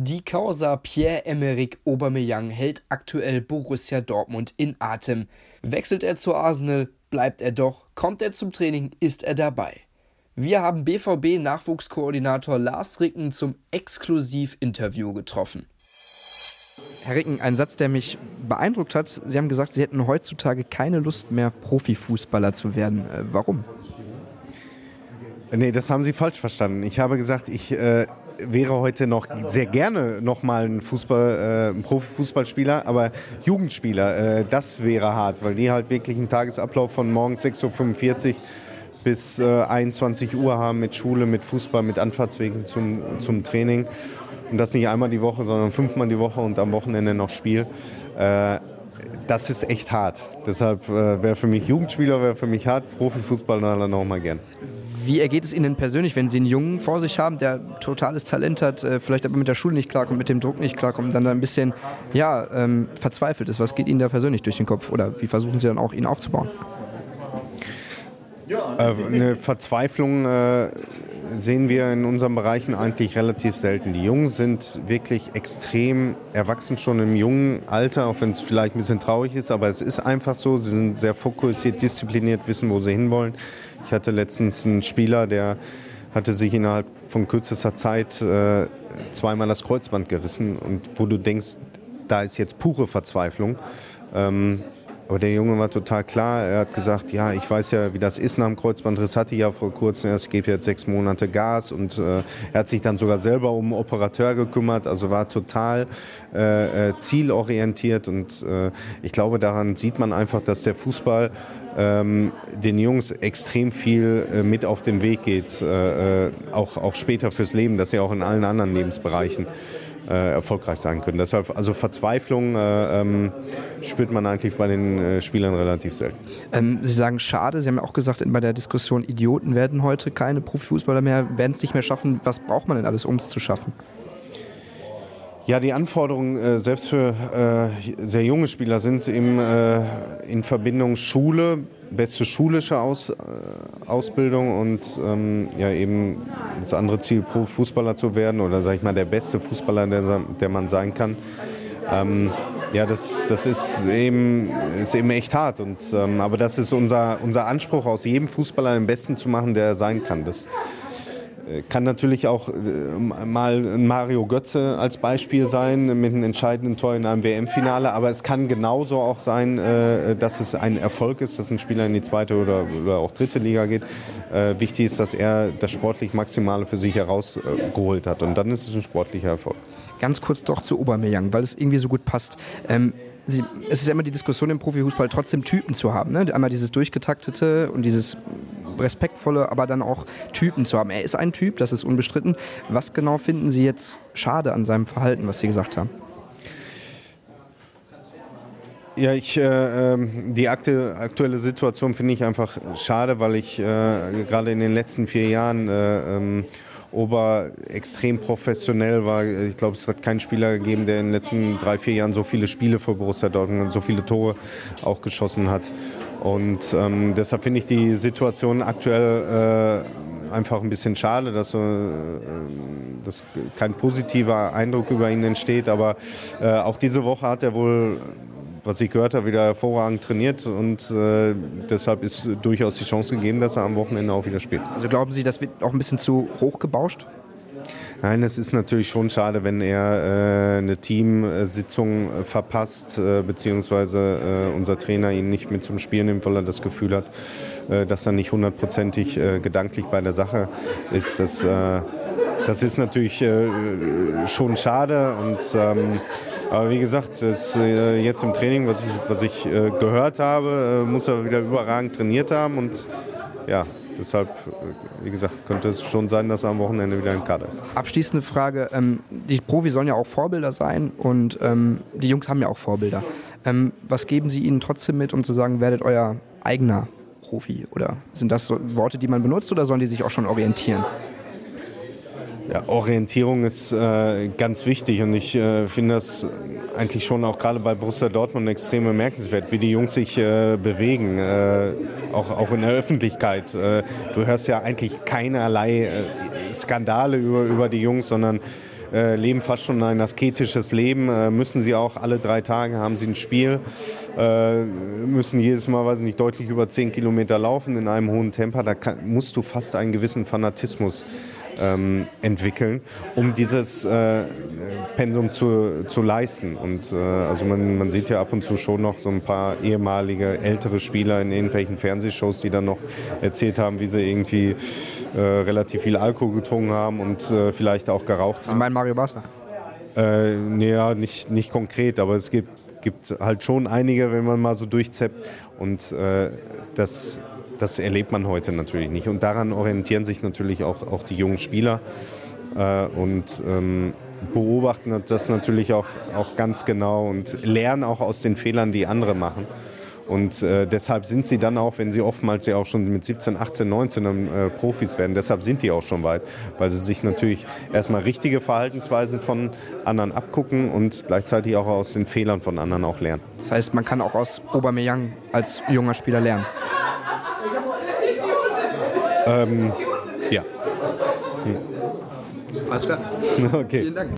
Die Causa Pierre-Emerick Aubameyang hält aktuell Borussia Dortmund in Atem. Wechselt er zu Arsenal, bleibt er doch, kommt er zum Training, ist er dabei. Wir haben BVB-Nachwuchskoordinator Lars Ricken zum Exklusivinterview getroffen. Herr Ricken, ein Satz, der mich beeindruckt hat. Sie haben gesagt, Sie hätten heutzutage keine Lust mehr, Profifußballer zu werden. Äh, warum? Nee, das haben Sie falsch verstanden. Ich habe gesagt, ich äh, wäre heute noch sehr gerne noch mal ein Fußball, äh, Profifußballspieler, aber Jugendspieler, äh, das wäre hart, weil die halt wirklich einen Tagesablauf von morgens 6.45 Uhr bis äh, 21 Uhr haben mit Schule, mit Fußball, mit Anfahrtswegen zum, zum Training. Und das nicht einmal die Woche, sondern fünfmal die Woche und am Wochenende noch Spiel. Äh, das ist echt hart. Deshalb äh, wäre für mich Jugendspieler, wäre für mich hart, Profifußballer noch mal gern. Wie ergeht es Ihnen persönlich, wenn Sie einen Jungen vor sich haben, der totales Talent hat, äh, vielleicht aber mit der Schule nicht klarkommt, mit dem Druck nicht klarkommt und dann ein bisschen ja, ähm, verzweifelt ist? Was geht Ihnen da persönlich durch den Kopf oder wie versuchen Sie dann auch, ihn aufzubauen? Äh, eine Verzweiflung äh, sehen wir in unseren Bereichen eigentlich relativ selten. Die Jungen sind wirklich extrem erwachsen schon im jungen Alter, auch wenn es vielleicht ein bisschen traurig ist, aber es ist einfach so. Sie sind sehr fokussiert, diszipliniert, wissen, wo sie hinwollen. Ich hatte letztens einen Spieler, der hatte sich innerhalb von kürzester Zeit äh, zweimal das Kreuzband gerissen und wo du denkst, da ist jetzt pure Verzweiflung. Ähm, aber der Junge war total klar. Er hat gesagt, ja, ich weiß ja, wie das ist nach dem Kreuzbandriss. Hatte ich ja vor kurzem erst, ich gebe jetzt sechs Monate Gas. Und äh, er hat sich dann sogar selber um einen Operateur gekümmert. Also war total äh, äh zielorientiert. Und äh, ich glaube, daran sieht man einfach, dass der Fußball ähm, den Jungs extrem viel äh, mit auf den Weg geht. Äh, auch, auch später fürs Leben, dass sie auch in allen anderen Lebensbereichen erfolgreich sein können. Deshalb, also Verzweiflung äh, ähm, spürt man eigentlich bei den äh, Spielern relativ selten. Ähm, Sie sagen schade, Sie haben ja auch gesagt bei der Diskussion, Idioten werden heute keine Profifußballer mehr, werden es nicht mehr schaffen. Was braucht man denn alles, um es zu schaffen? Ja, die Anforderungen äh, selbst für äh, sehr junge Spieler sind eben äh, in Verbindung Schule, beste schulische Aus, äh, Ausbildung und ähm, ja eben das andere Ziel, Fußballer zu werden oder sage ich mal der beste Fußballer, der, der man sein kann. Ähm, ja, das, das ist, eben, ist eben echt hart. Und, ähm, aber das ist unser, unser Anspruch, aus jedem Fußballer den Besten zu machen, der er sein kann. Das, kann natürlich auch äh, mal Mario Götze als Beispiel sein mit einem entscheidenden Tor in einem WM-Finale, aber es kann genauso auch sein, äh, dass es ein Erfolg ist, dass ein Spieler in die zweite oder, oder auch dritte Liga geht. Äh, wichtig ist, dass er das sportlich Maximale für sich herausgeholt hat und dann ist es ein sportlicher Erfolg. Ganz kurz doch zu Aubameyang, weil es irgendwie so gut passt. Ähm Sie, es ist ja immer die Diskussion im Profifußball, trotzdem Typen zu haben. Ne? Einmal dieses durchgetaktete und dieses respektvolle, aber dann auch Typen zu haben. Er ist ein Typ, das ist unbestritten. Was genau finden Sie jetzt schade an seinem Verhalten, was Sie gesagt haben? Ja, ich, äh, ähm, die aktuelle Situation finde ich einfach schade, weil ich äh, gerade in den letzten vier Jahren äh, ähm, Ober extrem professionell war. Ich glaube, es hat keinen Spieler gegeben, der in den letzten drei, vier Jahren so viele Spiele für Borussia Dortmund und so viele Tore auch geschossen hat. Und ähm, deshalb finde ich die Situation aktuell äh, einfach ein bisschen schade, dass, äh, dass kein positiver Eindruck über ihn entsteht. Aber äh, auch diese Woche hat er wohl was ich gehört habe, wieder hervorragend trainiert und äh, deshalb ist durchaus die Chance gegeben, dass er am Wochenende auch wieder spielt. Also glauben Sie, das wird auch ein bisschen zu hoch gebauscht? Nein, es ist natürlich schon schade, wenn er äh, eine Teamsitzung äh, verpasst, äh, beziehungsweise äh, unser Trainer ihn nicht mit zum Spiel nimmt, weil er das Gefühl hat, äh, dass er nicht hundertprozentig äh, gedanklich bei der Sache ist. Das, das ist natürlich schon schade und ähm, aber wie gesagt, das, äh, jetzt im Training, was ich, was ich äh, gehört habe, äh, muss er wieder überragend trainiert haben. Und ja, deshalb, äh, wie gesagt, könnte es schon sein, dass er am Wochenende wieder im Kader ist. Abschließende Frage. Ähm, die Profis sollen ja auch Vorbilder sein und ähm, die Jungs haben ja auch Vorbilder. Ähm, was geben Sie ihnen trotzdem mit, um zu sagen, werdet euer eigener Profi? Oder sind das so Worte, die man benutzt oder sollen die sich auch schon orientieren? Ja, Orientierung ist äh, ganz wichtig und ich äh, finde das eigentlich schon auch gerade bei Borussia Dortmund extrem bemerkenswert, wie die Jungs sich äh, bewegen, äh, auch, auch in der Öffentlichkeit. Äh, du hörst ja eigentlich keinerlei äh, Skandale über, über die Jungs, sondern äh, leben fast schon ein asketisches Leben, äh, müssen sie auch alle drei Tage haben sie ein Spiel, äh, müssen jedes Mal, weiß ich nicht, deutlich über zehn Kilometer laufen in einem hohen Tempo. Da kann, musst du fast einen gewissen Fanatismus ähm, entwickeln, um dieses äh, Pensum zu, zu leisten. Und äh, also man, man sieht ja ab und zu schon noch so ein paar ehemalige ältere Spieler in irgendwelchen Fernsehshows, die dann noch erzählt haben, wie sie irgendwie äh, relativ viel Alkohol getrunken haben und äh, vielleicht auch geraucht haben. Sie meinen Mario Basler? Äh, naja, nicht, nicht konkret, aber es gibt, gibt halt schon einige, wenn man mal so durchzeppt. Und äh, das das erlebt man heute natürlich nicht. Und daran orientieren sich natürlich auch, auch die jungen Spieler äh, und ähm, beobachten das natürlich auch, auch ganz genau und lernen auch aus den Fehlern, die andere machen. Und äh, deshalb sind sie dann auch, wenn sie oftmals ja auch schon mit 17, 18, 19 äh, Profis werden, deshalb sind die auch schon weit, weil sie sich natürlich erstmal richtige Verhaltensweisen von anderen abgucken und gleichzeitig auch aus den Fehlern von anderen auch lernen. Das heißt, man kann auch aus Aubameyang als junger Spieler lernen. Ähm, ja. Alles klar. Okay. Vielen Dank.